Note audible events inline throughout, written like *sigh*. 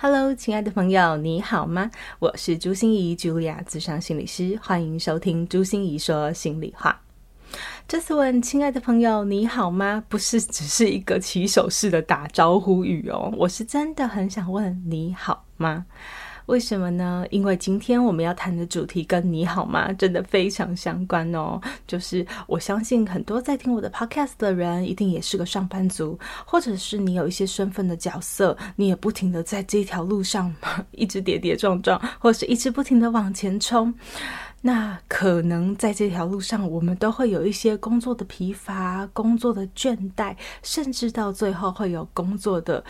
Hello，亲爱的朋友，你好吗？我是朱心怡，Julia，咨商心理师，欢迎收听朱心怡说心里话。这次问亲爱的朋友你好吗？不是只是一个起手式的打招呼语哦，我是真的很想问你好吗？为什么呢？因为今天我们要谈的主题跟你好吗真的非常相关哦。就是我相信很多在听我的 podcast 的人，一定也是个上班族，或者是你有一些身份的角色，你也不停的在这条路上一直跌跌撞撞，或是一直不停的往前冲。那可能在这条路上，我们都会有一些工作的疲乏、工作的倦怠，甚至到最后会有工作的。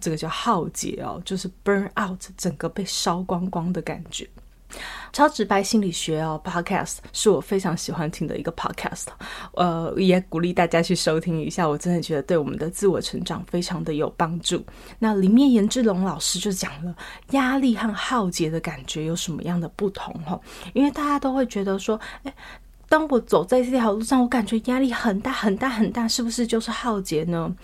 这个叫耗竭哦，就是 burn out，整个被烧光光的感觉。超直白心理学哦，podcast 是我非常喜欢听的一个 podcast，呃，也鼓励大家去收听一下。我真的觉得对我们的自我成长非常的有帮助。那里面颜志龙老师就讲了压力和浩劫的感觉有什么样的不同哦，因为大家都会觉得说，诶，当我走在这条路上，我感觉压力很大很大很大，是不是就是浩劫呢？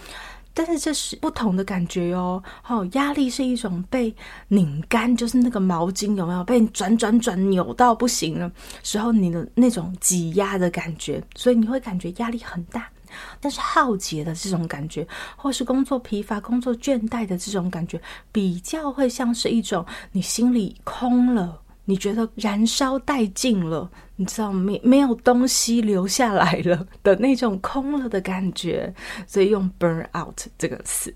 但是这是不同的感觉哟。好，压力是一种被拧干，就是那个毛巾有没有被转转转扭到不行了时候，你的那种挤压的感觉，所以你会感觉压力很大。但是耗竭的这种感觉，或是工作疲乏、工作倦怠的这种感觉，比较会像是一种你心里空了。你觉得燃烧殆尽了，你知道没没有东西留下来了的那种空了的感觉，所以用 burn out 这个词。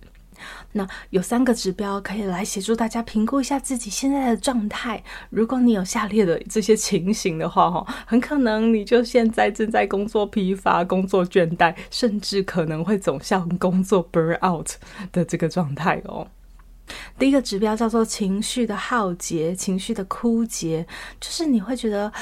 那有三个指标可以来协助大家评估一下自己现在的状态。如果你有下列的这些情形的话，哈，很可能你就现在正在工作疲乏、工作倦怠，甚至可能会走向工作 burn out 的这个状态哦。第一个指标叫做情绪的耗竭，情绪的枯竭，就是你会觉得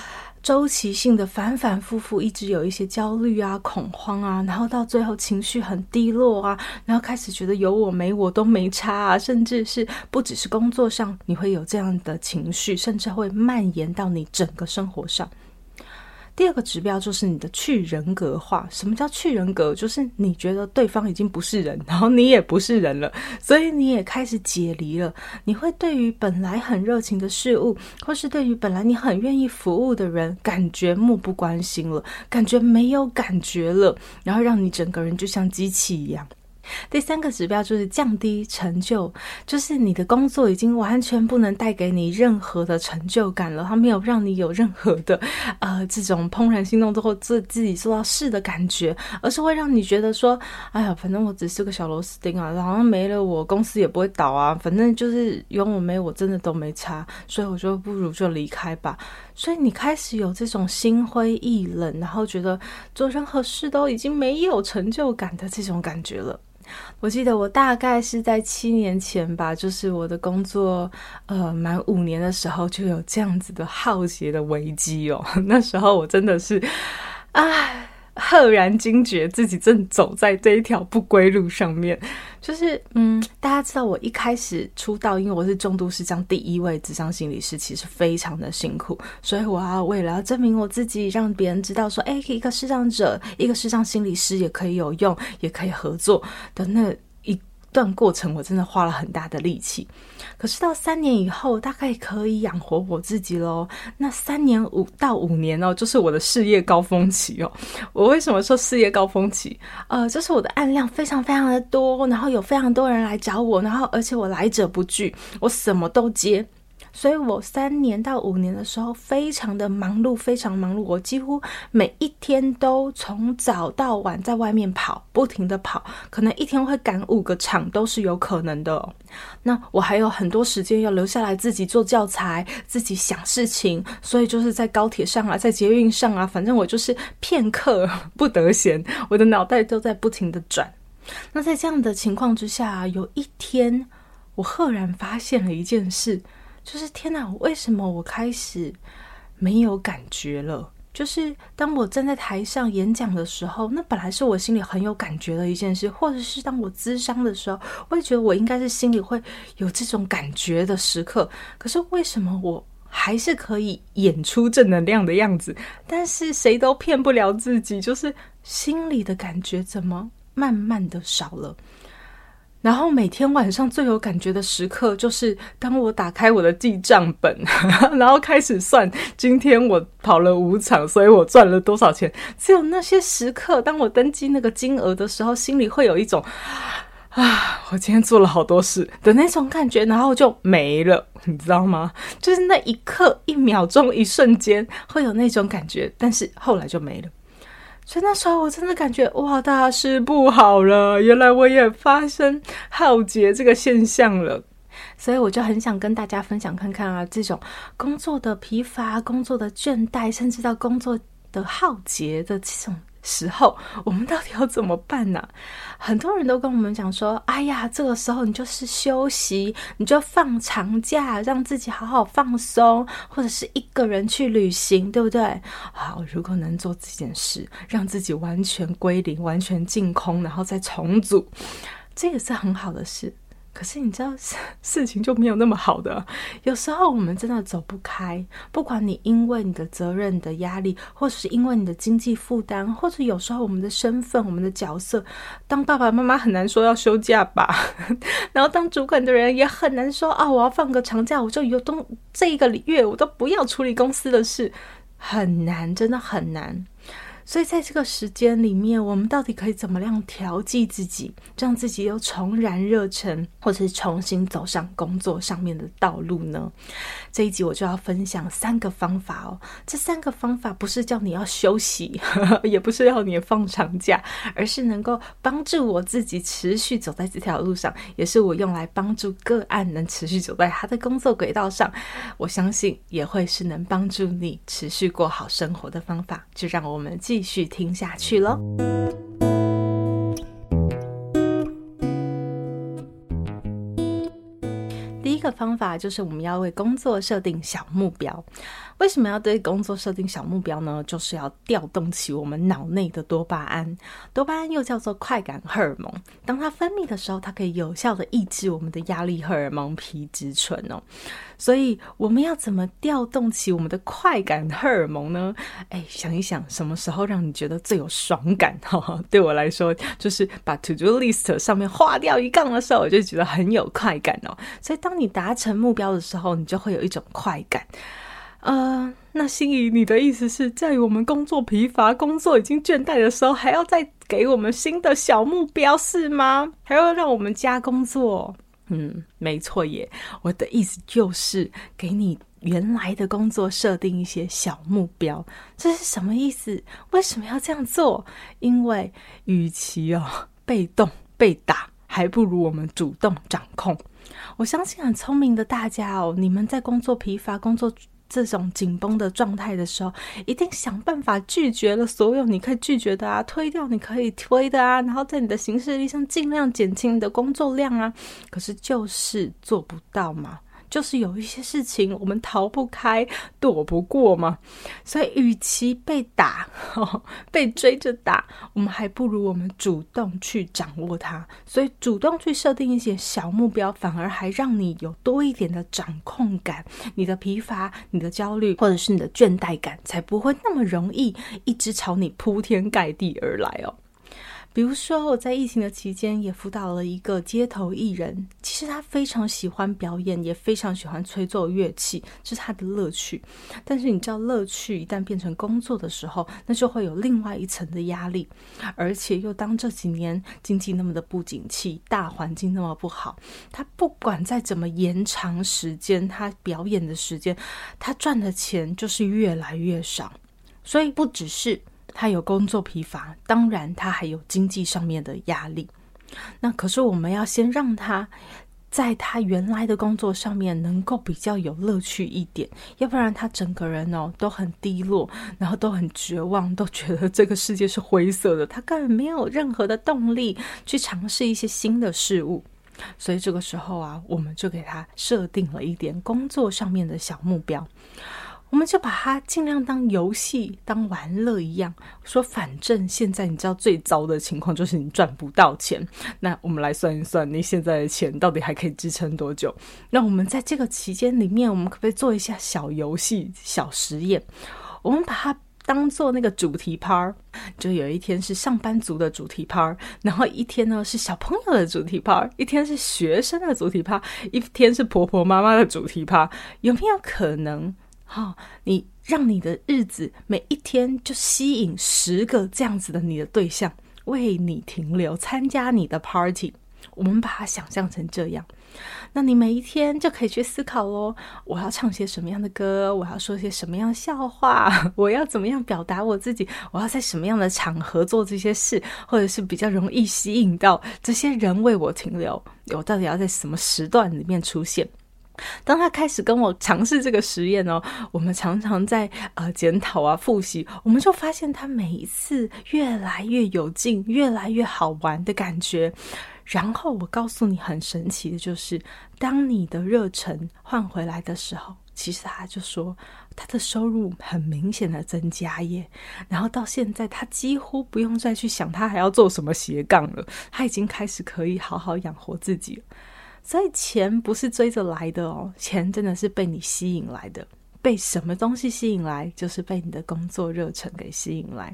周期性的反反复复，一直有一些焦虑啊、恐慌啊，然后到最后情绪很低落啊，然后开始觉得有我没我都没差啊，甚至是不只是工作上你会有这样的情绪，甚至会蔓延到你整个生活上。第二个指标就是你的去人格化。什么叫去人格？就是你觉得对方已经不是人，然后你也不是人了，所以你也开始解离了。你会对于本来很热情的事物，或是对于本来你很愿意服务的人，感觉漠不关心了，感觉没有感觉了，然后让你整个人就像机器一样。第三个指标就是降低成就，就是你的工作已经完全不能带给你任何的成就感了，它没有让你有任何的呃这种怦然心动之后自自己做到事的感觉，而是会让你觉得说，哎呀，反正我只是个小螺丝钉啊，好像没了我公司也不会倒啊，反正就是有我没我真的都没差，所以我就不如就离开吧。所以你开始有这种心灰意冷，然后觉得做任何事都已经没有成就感的这种感觉了。我记得我大概是在七年前吧，就是我的工作呃满五年的时候，就有这样子的浩劫的危机哦。*laughs* 那时候我真的是，唉。赫然惊觉自己正走在这一条不归路上面，就是嗯，大家知道我一开始出道，因为我是重度失障第一位咨商心理师，其实非常的辛苦，所以我要为了要证明我自己，让别人知道说，哎，一个失障者，一个失障心理师也可以有用，也可以合作的那。段过程我真的花了很大的力气，可是到三年以后，大概可以养活我自己喽。那三年五到五年哦，就是我的事业高峰期哦。我为什么说事业高峰期？呃，就是我的案量非常非常的多，然后有非常多人来找我，然后而且我来者不拒，我什么都接。所以我三年到五年的时候，非常的忙碌，非常忙碌。我几乎每一天都从早到晚在外面跑，不停的跑，可能一天会赶五个场都是有可能的。那我还有很多时间要留下来自己做教材，自己想事情，所以就是在高铁上啊，在捷运上啊，反正我就是片刻不得闲，我的脑袋都在不停的转。那在这样的情况之下，有一天我赫然发现了一件事。就是天哪，为什么我开始没有感觉了。就是当我站在台上演讲的时候，那本来是我心里很有感觉的一件事，或者是当我咨商的时候，我也觉得我应该是心里会有这种感觉的时刻。可是为什么我还是可以演出正能量的样子？但是谁都骗不了自己，就是心里的感觉怎么慢慢的少了？然后每天晚上最有感觉的时刻，就是当我打开我的记账本，*laughs* 然后开始算今天我跑了五场，所以我赚了多少钱。只有那些时刻，当我登记那个金额的时候，心里会有一种啊，*sighs* 我今天做了好多事的那种感觉，然后就没了，你知道吗？就是那一刻、一秒钟、一瞬间会有那种感觉，但是后来就没了。所以那时候我真的感觉哇，大事不好了！原来我也发生浩劫这个现象了，所以我就很想跟大家分享看看啊，这种工作的疲乏、工作的倦怠，甚至到工作的浩劫的这种。时候，*laughs* 我们到底要怎么办呢？很多人都跟我们讲说：“哎呀，这个时候你就是休息，你就放长假，让自己好好放松，或者是一个人去旅行，对不对？”好，如果能做这件事，让自己完全归零、完全净空，然后再重组，这也是很好的事。可是你知道 *laughs* 事情就没有那么好的，有时候我们真的走不开。不管你因为你的责任的压力，或者是因为你的经济负担，或者有时候我们的身份、我们的角色，当爸爸妈妈很难说要休假吧，*laughs* 然后当主管的人也很难说啊，我要放个长假，我就有东这一个月我都不要处理公司的事，很难，真的很难。所以在这个时间里面，我们到底可以怎么样调剂自己，让自己又重燃热忱，或者是重新走上工作上面的道路呢？这一集我就要分享三个方法哦。这三个方法不是叫你要休息，*laughs* 也不是要你放长假，而是能够帮助我自己持续走在这条路上，也是我用来帮助个案能持续走在他的工作轨道上。我相信也会是能帮助你持续过好生活的方法。就让我们继继续听下去喽。第一个方法就是我们要为工作设定小目标。为什么要对工作设定小目标呢？就是要调动起我们脑内的多巴胺。多巴胺又叫做快感荷尔蒙。当它分泌的时候，它可以有效的抑制我们的压力荷尔蒙皮质醇哦。所以我们要怎么调动起我们的快感荷尔蒙呢？哎，想一想，什么时候让你觉得最有爽感？哈，*laughs* 对我来说，就是把 to do list 上面划掉一杠的时候，我就觉得很有快感哦。所以当你达成目标的时候，你就会有一种快感。呃，那心怡，你的意思是在我们工作疲乏、工作已经倦怠的时候，还要再给我们新的小目标是吗？还要让我们加工作？嗯，没错耶。我的意思就是给你原来的工作设定一些小目标。这是什么意思？为什么要这样做？因为与其哦被动被打，还不如我们主动掌控。我相信很聪明的大家哦，你们在工作疲乏、工作。这种紧绷的状态的时候，一定想办法拒绝了所有你可以拒绝的啊，推掉你可以推的啊，然后在你的行事历上尽量减轻你的工作量啊，可是就是做不到嘛。就是有一些事情我们逃不开、躲不过嘛，所以与其被打、*laughs* 被追着打，我们还不如我们主动去掌握它。所以主动去设定一些小目标，反而还让你有多一点的掌控感。你的疲乏、你的焦虑，或者是你的倦怠感，才不会那么容易一直朝你铺天盖地而来哦。比如说，我在疫情的期间也辅导了一个街头艺人。其实他非常喜欢表演，也非常喜欢吹奏乐器，这是他的乐趣。但是你知道，乐趣一旦变成工作的时候，那就会有另外一层的压力。而且又当这几年经济那么的不景气，大环境那么不好，他不管再怎么延长时间，他表演的时间，他赚的钱就是越来越少。所以不只是。他有工作疲乏，当然他还有经济上面的压力。那可是我们要先让他在他原来的工作上面能够比较有乐趣一点，要不然他整个人哦都很低落，然后都很绝望，都觉得这个世界是灰色的，他根本没有任何的动力去尝试一些新的事物。所以这个时候啊，我们就给他设定了一点工作上面的小目标。我们就把它尽量当游戏、当玩乐一样，说反正现在你知道最糟的情况就是你赚不到钱。那我们来算一算，你现在的钱到底还可以支撑多久？那我们在这个期间里面，我们可不可以做一下小游戏、小实验？我们把它。当做那个主题趴，就有一天是上班族的主题趴，然后一天呢是小朋友的主题趴，一天是学生的主题趴，一天是婆婆妈妈的主题趴。有没有可能，哈、哦，你让你的日子每一天就吸引十个这样子的你的对象为你停留，参加你的 party？我们把它想象成这样。那你每一天就可以去思考喽，我要唱些什么样的歌，我要说些什么样的笑话，我要怎么样表达我自己，我要在什么样的场合做这些事，或者是比较容易吸引到这些人为我停留，我到底要在什么时段里面出现？当他开始跟我尝试这个实验哦，我们常常在呃检讨啊、复习，我们就发现他每一次越来越有劲，越来越好玩的感觉。然后我告诉你，很神奇的就是，当你的热忱换回来的时候，其实他就说他的收入很明显的增加耶。然后到现在，他几乎不用再去想他还要做什么斜杠了，他已经开始可以好好养活自己了。所以钱不是追着来的哦，钱真的是被你吸引来的。被什么东西吸引来，就是被你的工作热忱给吸引来。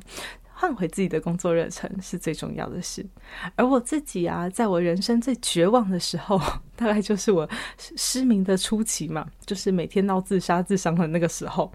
换回自己的工作热忱是最重要的事，而我自己啊，在我人生最绝望的时候，*laughs* 大概就是我失明的初期嘛，就是每天闹自杀自伤的那个时候。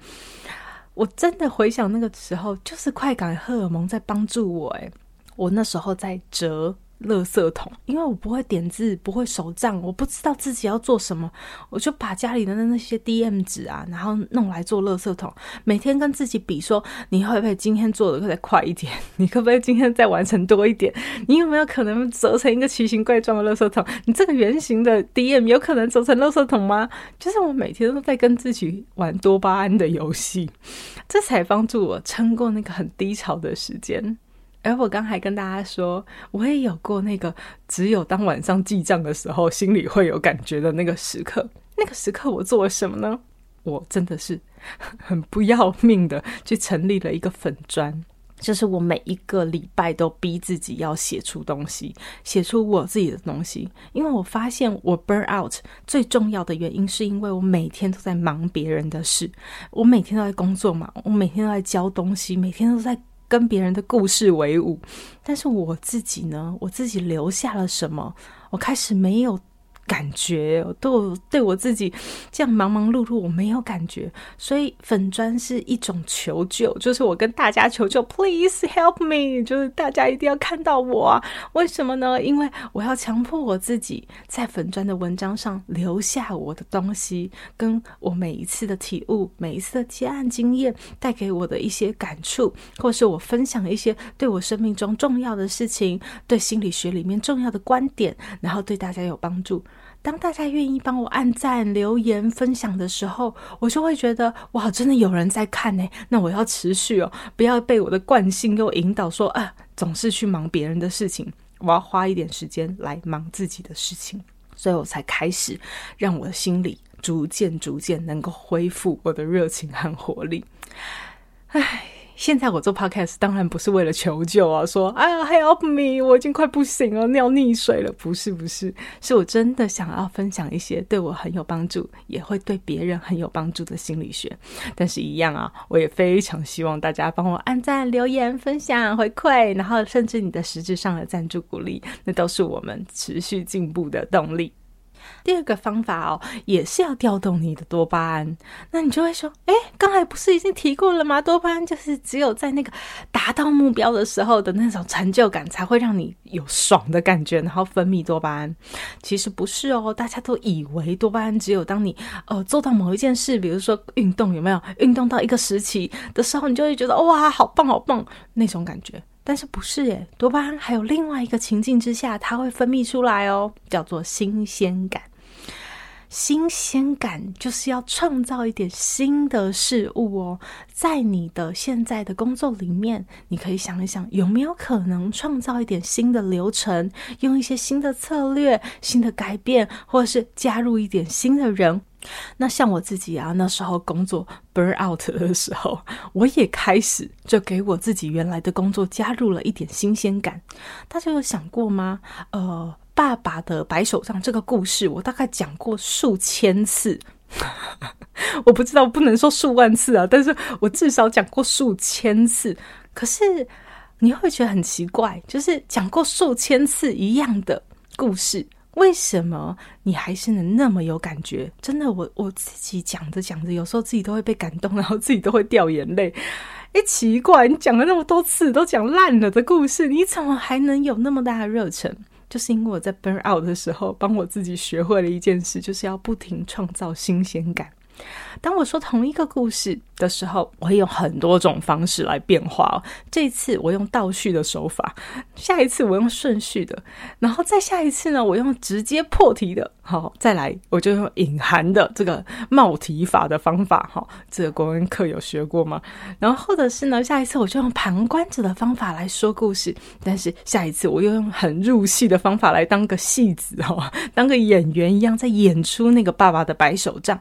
我真的回想那个时候，就是快感荷尔蒙在帮助我。诶，我那时候在折。垃圾桶，因为我不会点字，不会手账，我不知道自己要做什么，我就把家里的那些 DM 纸啊，然后弄来做垃圾桶。每天跟自己比说，你会不会今天做的再快一点？你可不可以今天再完成多一点？你有没有可能折成一个奇形怪状的垃圾桶？你这个圆形的 DM 有可能折成垃圾桶吗？就是我每天都在跟自己玩多巴胺的游戏，这才帮助我撑过那个很低潮的时间。而我刚才跟大家说，我也有过那个只有当晚上记账的时候，心里会有感觉的那个时刻。那个时刻我做了什么呢？我真的是很不要命的去成立了一个粉专，就是我每一个礼拜都逼自己要写出东西，写出我自己的东西。因为我发现我 burn out 最重要的原因，是因为我每天都在忙别人的事，我每天都在工作嘛，我每天都在教东西，每天都在。跟别人的故事为伍，但是我自己呢？我自己留下了什么？我开始没有。感觉对我对我自己这样忙忙碌碌，我没有感觉，所以粉砖是一种求救，就是我跟大家求救，Please help me，就是大家一定要看到我！为什么呢？因为我要强迫我自己在粉砖的文章上留下我的东西，跟我每一次的体悟，每一次的接案经验带给我的一些感触，或是我分享一些对我生命中重要的事情，对心理学里面重要的观点，然后对大家有帮助。当大家愿意帮我按赞、留言、分享的时候，我就会觉得哇，真的有人在看呢。那我要持续哦，不要被我的惯性又引导说啊，总是去忙别人的事情。我要花一点时间来忙自己的事情，所以我才开始让我的心里逐渐、逐渐能够恢复我的热情和活力。唉。现在我做 podcast 当然不是为了求救啊，说哎呀 help me，我已经快不行了，尿溺水了。不是不是，是我真的想要分享一些对我很有帮助，也会对别人很有帮助的心理学。但是，一样啊，我也非常希望大家帮我按赞、留言、分享、回馈，然后甚至你的实质上的赞助鼓励，那都是我们持续进步的动力。第二个方法哦，也是要调动你的多巴胺。那你就会说，诶，刚才不是已经提过了吗？多巴胺就是只有在那个达到目标的时候的那种成就感，才会让你有爽的感觉，然后分泌多巴胺。其实不是哦，大家都以为多巴胺只有当你呃做到某一件事，比如说运动，有没有？运动到一个时期的时候，你就会觉得哇，好棒好棒那种感觉。但是不是耶，多巴胺还有另外一个情境之下，它会分泌出来哦，叫做新鲜感。新鲜感就是要创造一点新的事物哦。在你的现在的工作里面，你可以想一想，有没有可能创造一点新的流程，用一些新的策略、新的改变，或者是加入一点新的人。那像我自己啊，那时候工作 burn out 的时候，我也开始就给我自己原来的工作加入了一点新鲜感。大家有想过吗？呃，爸爸的白手杖这个故事，我大概讲过数千次，*laughs* 我不知道不能说数万次啊，但是我至少讲过数千次。可是你会觉得很奇怪，就是讲过数千次一样的故事。为什么你还是能那么有感觉？真的，我我自己讲着讲着，有时候自己都会被感动，然后自己都会掉眼泪。哎，奇怪，你讲了那么多次都讲烂了的故事，你怎么还能有那么大的热忱？就是因为我在 burn out 的时候，帮我自己学会了一件事，就是要不停创造新鲜感。当我说同一个故事的时候，我会用很多种方式来变化。这次我用倒叙的手法，下一次我用顺序的，然后再下一次呢，我用直接破题的。好，再来我就用隐含的这个冒题法的方法。哈，这个国文课有学过吗？然后或者是呢，下一次我就用旁观者的方法来说故事，但是下一次我又用很入戏的方法来当个戏子哈，当个演员一样在演出那个爸爸的白手杖。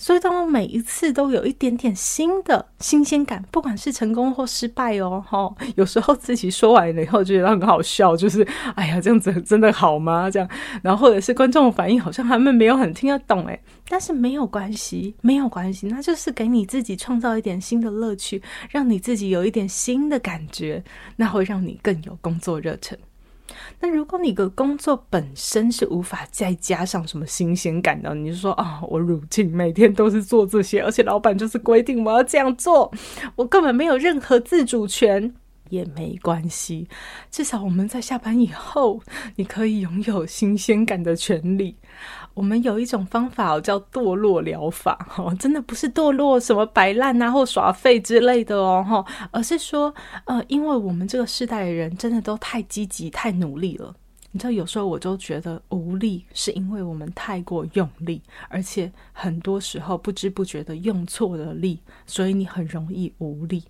所以，当我每一次都有一点点新的新鲜感，不管是成功或失败哦，哈，有时候自己说完了以后觉得很好笑，就是哎呀，这样子真的好吗？这样，然后或者是观众的反应好像他们没有很听得懂，诶，但是没有关系，没有关系，那就是给你自己创造一点新的乐趣，让你自己有一点新的感觉，那会让你更有工作热忱。那如果你的工作本身是无法再加上什么新鲜感的，你就说啊、我如今每天都是做这些，而且老板就是规定我要这样做，我根本没有任何自主权，也没关系，至少我们在下班以后，你可以拥有新鲜感的权利。我们有一种方法叫堕落疗法，哈，真的不是堕落什么摆烂啊或耍废之类的哦，哈，而是说，呃，因为我们这个世代的人真的都太积极、太努力了。你知道，有时候我就觉得无力，是因为我们太过用力，而且很多时候不知不觉的用错了力，所以你很容易无力。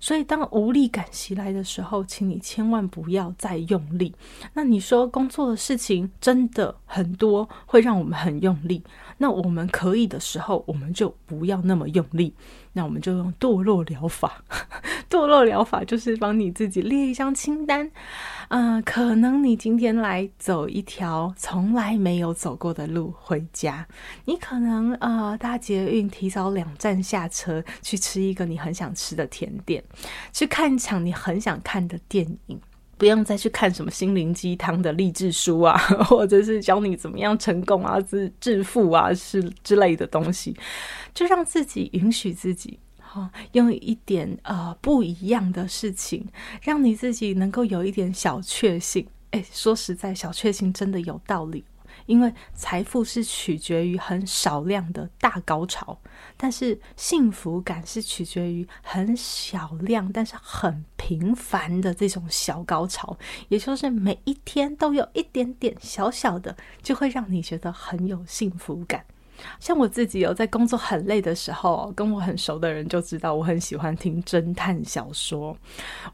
所以，当无力感袭来的时候，请你千万不要再用力。那你说工作的事情真的很多，会让我们很用力。那我们可以的时候，我们就不要那么用力。那我们就用堕落疗法。*laughs* 堕落疗法就是帮你自己列一张清单。嗯、呃，可能你今天来走一条从来没有走过的路回家。你可能呃搭捷运提早两站下车，去吃一个你很想吃的甜点，去看一场你很想看的电影。不用再去看什么心灵鸡汤的励志书啊，*laughs* 或者是教你怎么样成功啊、致致富啊是之类的东西，就让自己允许自己，哈，用一点呃不一样的事情，让你自己能够有一点小确幸。哎，说实在，小确幸真的有道理。因为财富是取决于很少量的大高潮，但是幸福感是取决于很小量但是很平凡的这种小高潮，也就是每一天都有一点点小小的，就会让你觉得很有幸福感。像我自己有在工作很累的时候，跟我很熟的人就知道我很喜欢听侦探小说。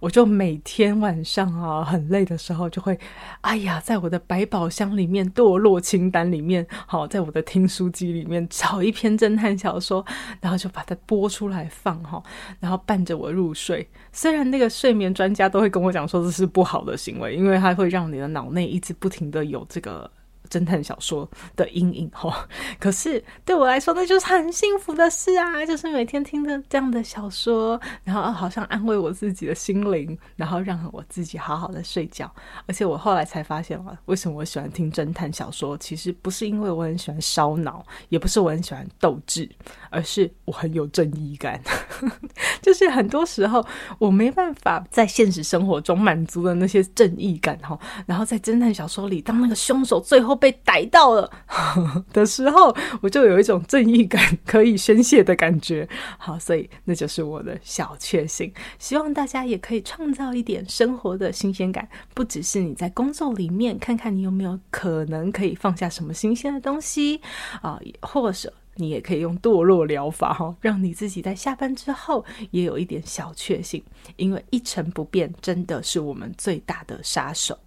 我就每天晚上啊很累的时候，就会哎呀，在我的百宝箱里面堕落清单里面，好，在我的听书机里面找一篇侦探小说，然后就把它播出来放哈，然后伴着我入睡。虽然那个睡眠专家都会跟我讲说这是不好的行为，因为它会让你的脑内一直不停的有这个。侦探小说的阴影哈，*laughs* 可是对我来说，那就是很幸福的事啊！就是每天听着这样的小说，然后好像安慰我自己的心灵，然后让我自己好好的睡觉。而且我后来才发现了，为什么我喜欢听侦探小说？其实不是因为我很喜欢烧脑，也不是我很喜欢斗智，而是我很有正义感。*laughs* 就是很多时候我没办法在现实生活中满足的那些正义感哈，然后在侦探小说里，当那个凶手最后被逮到了 *laughs* 的时候，我就有一种正义感 *laughs* 可以宣泄的感觉。好，所以那就是我的小确幸。希望大家也可以创造一点生活的新鲜感，不只是你在工作里面看看你有没有可能可以放下什么新鲜的东西啊，或者你也可以用堕落疗法哈，让你自己在下班之后也有一点小确幸，因为一成不变真的是我们最大的杀手。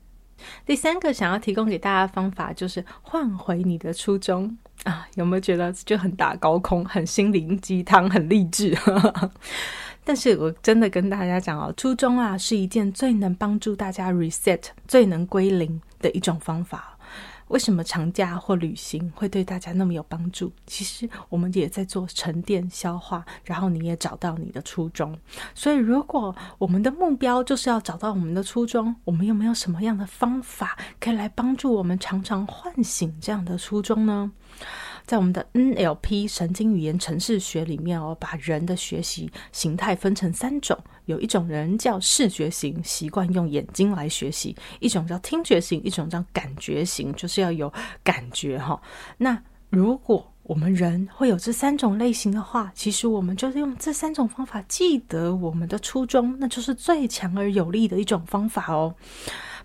第三个想要提供给大家的方法就是换回你的初衷啊，有没有觉得就很打高空、很心灵鸡汤、很励志？*laughs* 但是我真的跟大家讲哦，初衷啊是一件最能帮助大家 reset、最能归零的一种方法。为什么长假或旅行会对大家那么有帮助？其实我们也在做沉淀、消化，然后你也找到你的初衷。所以，如果我们的目标就是要找到我们的初衷，我们有没有什么样的方法可以来帮助我们常常唤醒这样的初衷呢？在我们的 NLP 神经语言程式学里面哦，把人的学习形态分成三种。有一种人叫视觉型，习惯用眼睛来学习；一种叫听觉型，一种叫感觉型，就是要有感觉哈。那如果我们人会有这三种类型的话，其实我们就是用这三种方法记得我们的初衷，那就是最强而有力的一种方法哦。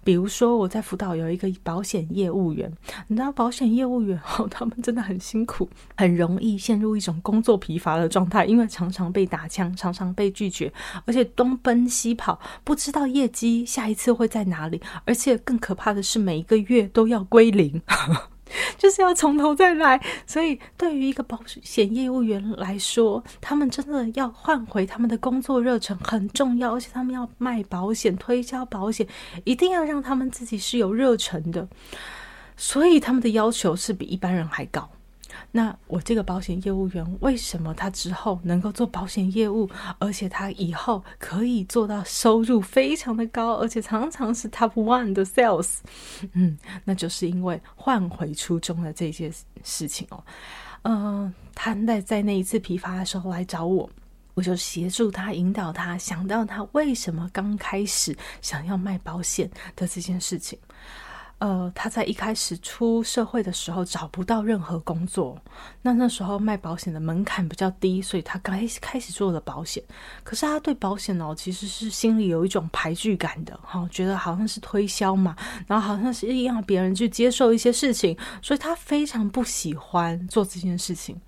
比如说，我在辅导有一个保险业务员，你知道，保险业务员哦，*laughs* 他们真的很辛苦，很容易陷入一种工作疲乏的状态，因为常常被打枪，常常被拒绝，而且东奔西跑，不知道业绩下一次会在哪里，而且更可怕的是，每一个月都要归零。*laughs* 就是要从头再来，所以对于一个保险业务员来说，他们真的要换回他们的工作热忱很重要，而且他们要卖保险、推销保险，一定要让他们自己是有热忱的，所以他们的要求是比一般人还高。那我这个保险业务员为什么他之后能够做保险业务，而且他以后可以做到收入非常的高，而且常常是 top one 的 sales？嗯，那就是因为换回初衷的这件事情哦。嗯、呃，他在在那一次批发的时候来找我，我就协助他引导他想到他为什么刚开始想要卖保险的这件事情。呃，他在一开始出社会的时候找不到任何工作，那那时候卖保险的门槛比较低，所以他刚开始做了保险。可是他对保险哦，其实是心里有一种排拒感的，哈，觉得好像是推销嘛，然后好像是让别人去接受一些事情，所以他非常不喜欢做这件事情。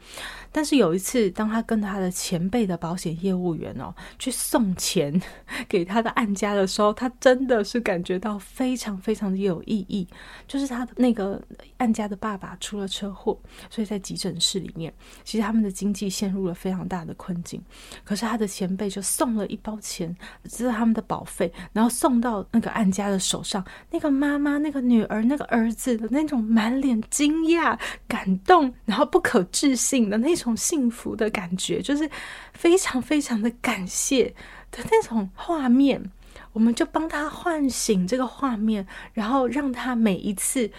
但是有一次，当他跟他的前辈的保险业务员哦去送钱给他的案家的时候，他真的是感觉到非常非常的有意义。就是他的那个案家的爸爸出了车祸，所以在急诊室里面，其实他们的经济陷入了非常大的困境。可是他的前辈就送了一包钱，这是他们的保费，然后送到那个案家的手上。那个妈妈、那个女儿、那个儿子的那种满脸惊讶、感动，然后不可置信的那种幸福的感觉，就是非常非常的感谢的那种画面。我们就帮他唤醒这个画面，然后让他每一次，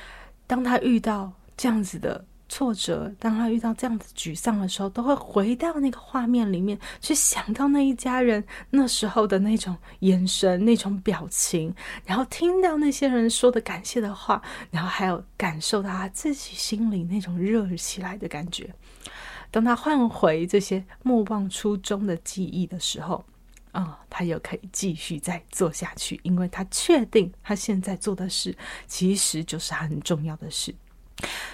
当他遇到这样子的挫折，当他遇到这样子沮丧的时候，都会回到那个画面里面去想到那一家人那时候的那种眼神、那种表情，然后听到那些人说的感谢的话，然后还有感受到他自己心里那种热起来的感觉。当他换回这些莫忘初衷的记忆的时候。啊、他又可以继续再做下去，因为他确定他现在做的事其实就是很重要的事。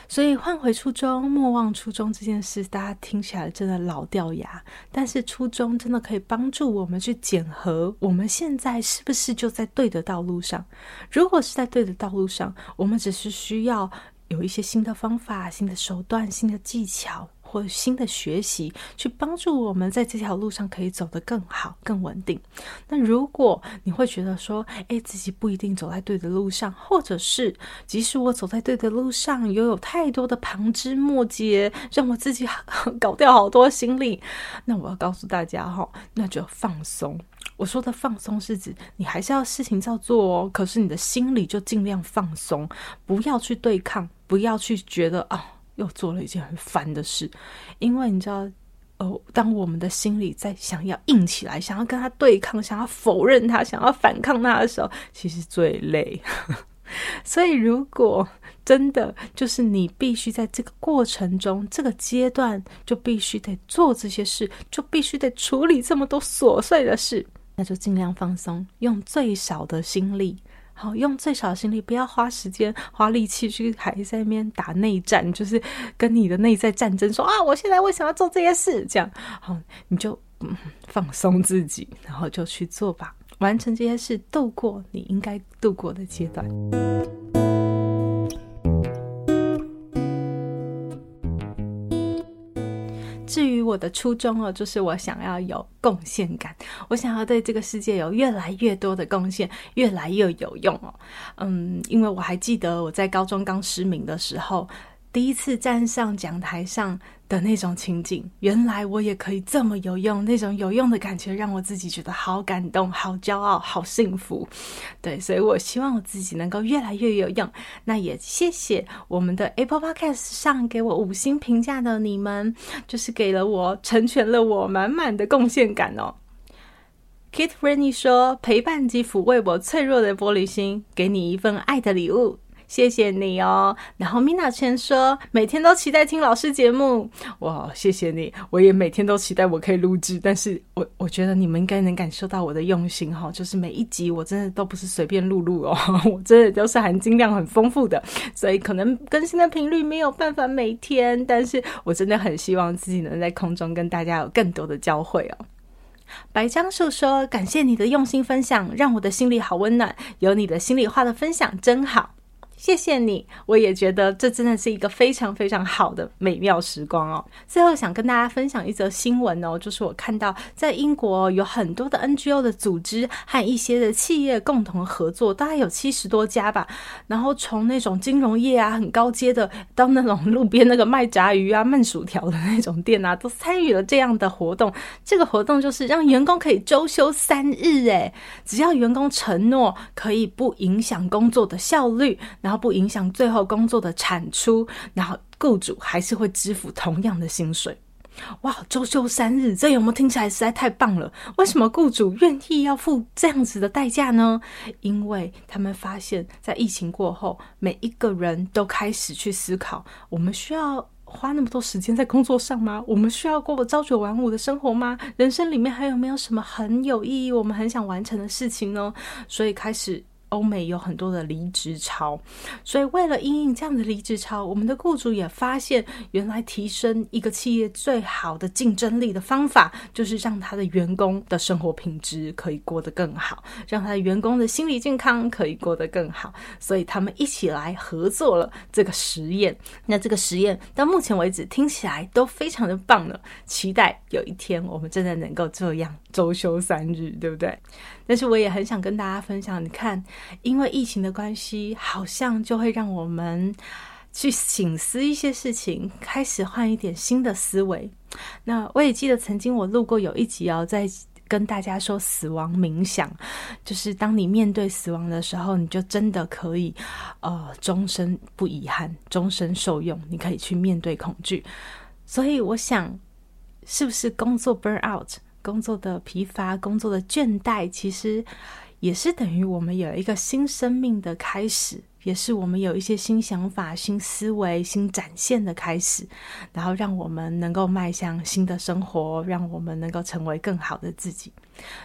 所以换回初衷，莫忘初衷这件事，大家听起来真的老掉牙，但是初衷真的可以帮助我们去检核我们现在是不是就在对的道路上。如果是在对的道路上，我们只是需要有一些新的方法、新的手段、新的技巧。或新的学习，去帮助我们在这条路上可以走得更好、更稳定。那如果你会觉得说，诶，自己不一定走在对的路上，或者是即使我走在对的路上，又有太多的旁枝末节，让我自己搞掉好多心力，那我要告诉大家哈，那就放松。我说的放松是指你还是要事情照做哦，可是你的心里就尽量放松，不要去对抗，不要去觉得啊。又做了一件很烦的事，因为你知道，呃，当我们的心里在想要硬起来，想要跟他对抗，想要否认他，想要反抗他的时候，其实最累。*laughs* 所以，如果真的就是你必须在这个过程中，这个阶段就必须得做这些事，就必须得处理这么多琐碎的事，那就尽量放松，用最少的心力。好，用最少的心力，不要花时间、花力气去还在那边打内战，就是跟你的内在战争说，啊，我现在为什么要做这些事？这样，好，你就放松自己，然后就去做吧，完成这些事，度过你应该度过的阶段。至于我的初衷哦，就是我想要有贡献感，我想要对这个世界有越来越多的贡献，越来越有用哦。嗯，因为我还记得我在高中刚失明的时候。第一次站上讲台上的那种情景，原来我也可以这么有用，那种有用的感觉让我自己觉得好感动、好骄傲、好幸福。对，所以我希望我自己能够越来越有用。那也谢谢我们的 Apple Podcast 上给我五星评价的你们，就是给了我成全了我满满的贡献感哦。Kit Rainey 说：“陪伴及抚慰我脆弱的玻璃心，给你一份爱的礼物。”谢谢你哦，然后 Mina 全说每天都期待听老师节目，哇，谢谢你，我也每天都期待我可以录制，但是我我觉得你们应该能感受到我的用心哈，就是每一集我真的都不是随便录录哦，*laughs* 我真的都是含金量很丰富的，所以可能更新的频率没有办法每天，但是我真的很希望自己能在空中跟大家有更多的交汇哦。白樟树说，感谢你的用心分享，让我的心里好温暖，有你的心里话的分享真好。谢谢你，我也觉得这真的是一个非常非常好的美妙时光哦。最后想跟大家分享一则新闻哦，就是我看到在英国有很多的 NGO 的组织和一些的企业共同合作，大概有七十多家吧。然后从那种金融业啊，很高阶的，到那种路边那个卖炸鱼啊、卖薯条的那种店啊，*laughs* 都参与了这样的活动。这个活动就是让员工可以周休三日，诶，只要员工承诺可以不影响工作的效率，然后。不影响最后工作的产出，然后雇主还是会支付同样的薪水。哇，周休三日，这有没有听起来实在太棒了？为什么雇主愿意要付这样子的代价呢？因为他们发现，在疫情过后，每一个人都开始去思考：我们需要花那么多时间在工作上吗？我们需要过朝九晚五的生活吗？人生里面还有没有什么很有意义、我们很想完成的事情呢？所以开始。欧美有很多的离职潮，所以为了应应这样的离职潮，我们的雇主也发现，原来提升一个企业最好的竞争力的方法，就是让他的员工的生活品质可以过得更好，让他的员工的心理健康可以过得更好。所以他们一起来合作了这个实验。那这个实验到目前为止听起来都非常的棒了，期待有一天我们真的能够这样周休三日，对不对？但是我也很想跟大家分享，你看。因为疫情的关系，好像就会让我们去醒思一些事情，开始换一点新的思维。那我也记得曾经我录过有一集哦，在跟大家说死亡冥想，就是当你面对死亡的时候，你就真的可以呃终身不遗憾，终身受用，你可以去面对恐惧。所以我想，是不是工作 burn out，工作的疲乏，工作的倦怠，其实。也是等于我们有一个新生命的开始，也是我们有一些新想法、新思维、新展现的开始，然后让我们能够迈向新的生活，让我们能够成为更好的自己。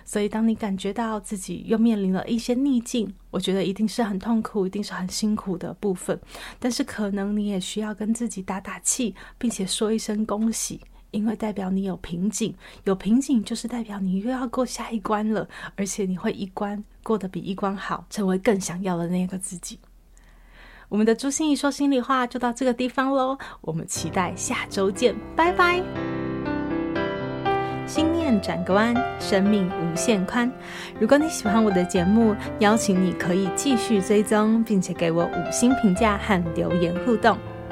所以，当你感觉到自己又面临了一些逆境，我觉得一定是很痛苦，一定是很辛苦的部分。但是，可能你也需要跟自己打打气，并且说一声恭喜。因为代表你有瓶颈，有瓶颈就是代表你又要过下一关了，而且你会一关过得比一关好，成为更想要的那个自己。我们的朱心怡说心里话就到这个地方喽，我们期待下周见，拜拜。心念转个弯，生命无限宽。如果你喜欢我的节目，邀请你可以继续追踪，并且给我五星评价和留言互动。